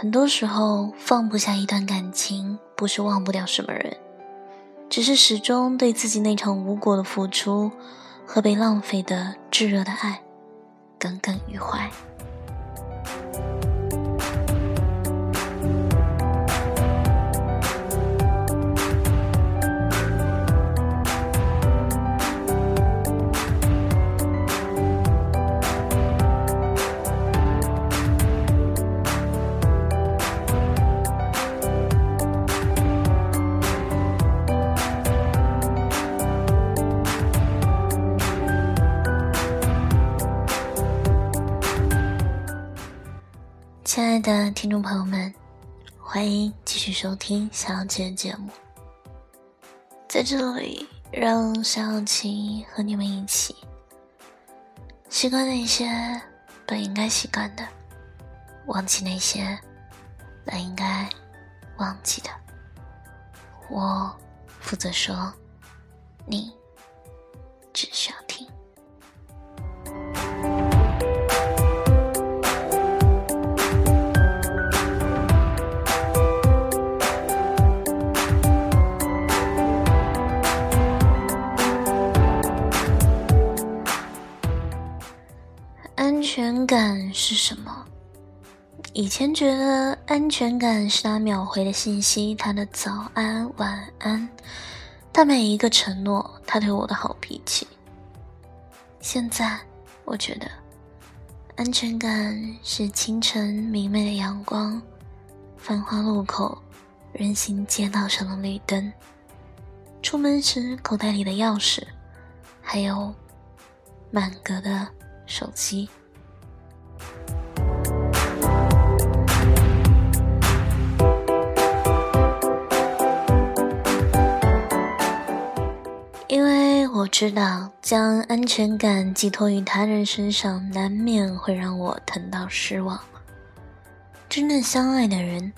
很多时候，放不下一段感情，不是忘不掉什么人，只是始终对自己那场无果的付出和被浪费的炙热的爱耿耿于怀。亲爱的听众朋友们，欢迎继续收听小姐节目。在这里，让小琪和你们一起习惯那些本应该习惯的，忘记那些本应该忘记的。我负责说，你只需全感是什么？以前觉得安全感是他秒回的信息，他的早安、晚安，他每一个承诺，他对我的好脾气。现在我觉得，安全感是清晨明媚的阳光，繁华路口，人行街道上的绿灯，出门时口袋里的钥匙，还有满格的手机。我知道，将安全感寄托于他人身上，难免会让我疼到失望。真正相爱的人，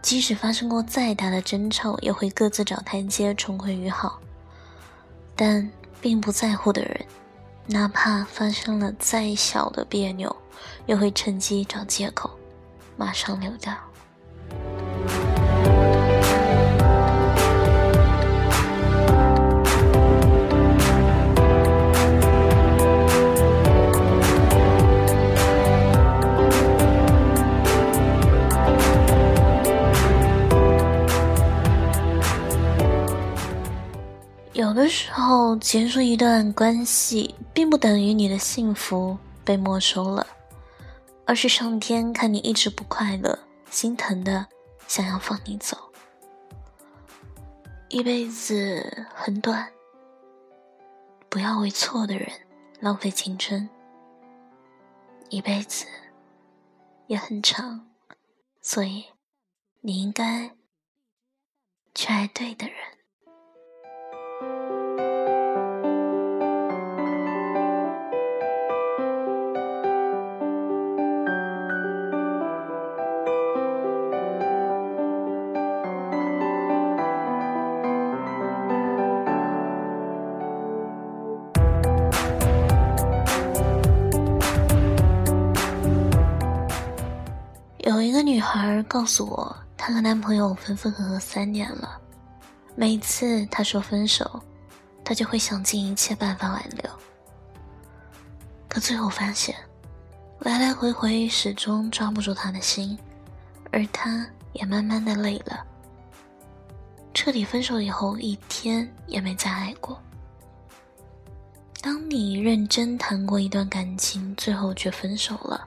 即使发生过再大的争吵，也会各自找台阶重归于好。但并不在乎的人，哪怕发生了再小的别扭，也会趁机找借口，马上溜掉。有的时候，结束一段关系，并不等于你的幸福被没收了，而是上天看你一直不快乐，心疼的想要放你走。一辈子很短，不要为错的人浪费青春。一辈子也很长，所以你应该去爱对的人。有一个女孩告诉我，她和男朋友分分合合三年了。每次她说分手，她就会想尽一切办法挽留。可最后发现，来来回回始终抓不住他的心，而他也慢慢的累了。彻底分手以后，一天也没再爱过。当你认真谈过一段感情，最后却分手了。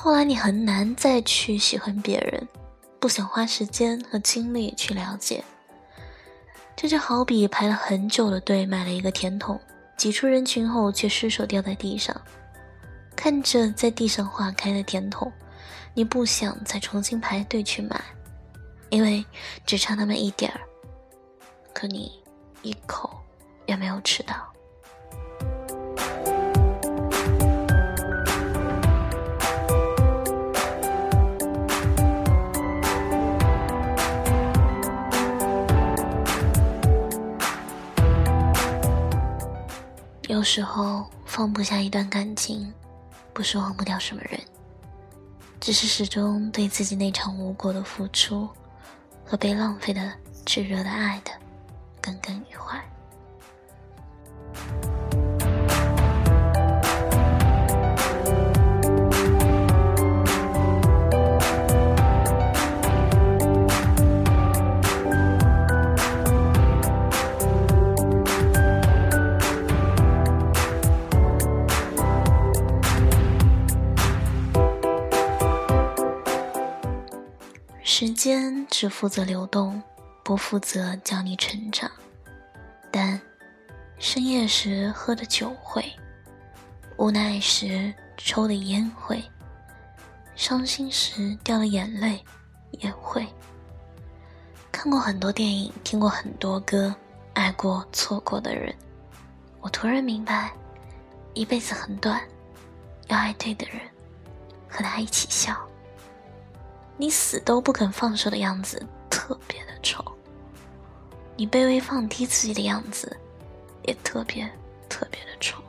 后来你很难再去喜欢别人，不想花时间和精力去了解。这就好比排了很久的队买了一个甜筒，挤出人群后却失手掉在地上。看着在地上化开的甜筒，你不想再重新排队去买，因为只差那么一点儿。可你一口也没有吃到。有时候放不下一段感情，不是忘不掉什么人，只是始终对自己那场无果的付出和被浪费的炙热的爱的耿耿于怀。时间只负责流动，不负责教你成长。但深夜时喝的酒会，无奈时抽的烟会，伤心时掉的眼泪也会。看过很多电影，听过很多歌，爱过错过的人，我突然明白，一辈子很短，要爱对的人，和他一起笑。你死都不肯放手的样子特别的丑，你卑微放低自己的样子也特别特别的丑。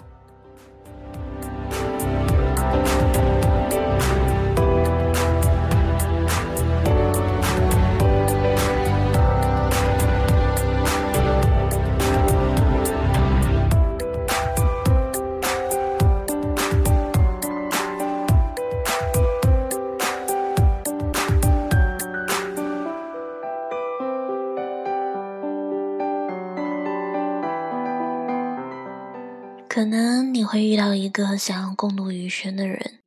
可能你会遇到一个想要共度余生的人，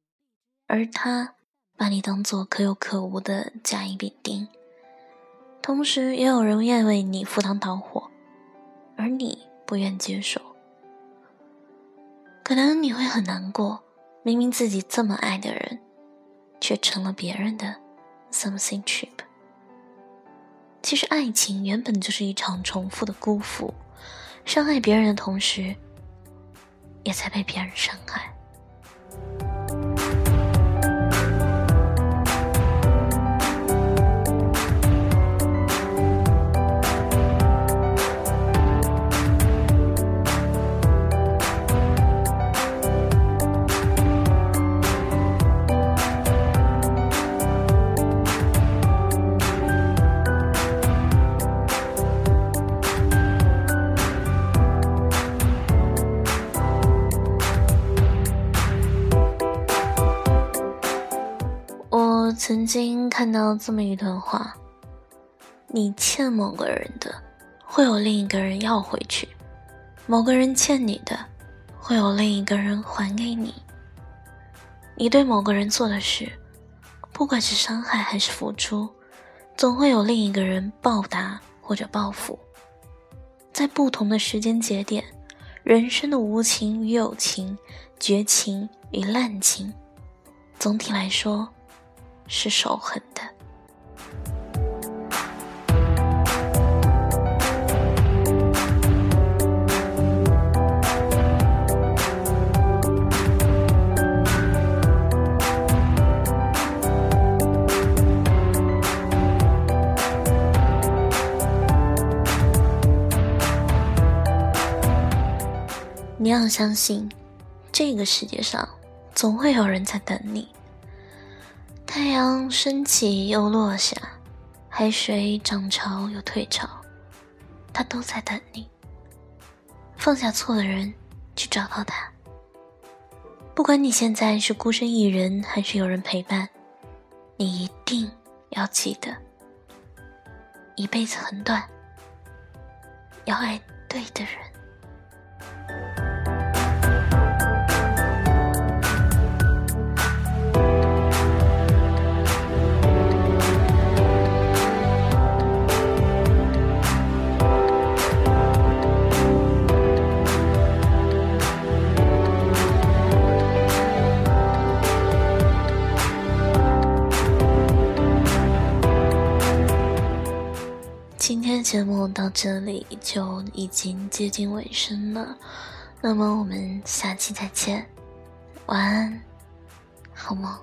而他把你当做可有可无的甲乙丙丁。同时，也有人愿为你赴汤蹈火，而你不愿接受。可能你会很难过，明明自己这么爱的人，却成了别人的 something cheap。其实，爱情原本就是一场重复的辜负，伤害别人的同时。也在被别人伤害。曾经看到这么一段话：你欠某个人的，会有另一个人要回去；某个人欠你的，会有另一个人还给你。你对某个人做的事，不管是伤害还是付出，总会有另一个人报答或者报复。在不同的时间节点，人生的无情与有情，绝情与滥情，总体来说。是守恒的。你要相信，这个世界上总会有人在等你。太阳升起又落下，海水涨潮又退潮，他都在等你。放下错的人，去找到他。不管你现在是孤身一人，还是有人陪伴，你一定要记得，一辈子很短，要爱对的人。今天节目到这里就已经接近尾声了，那么我们下期再见，晚安，好梦。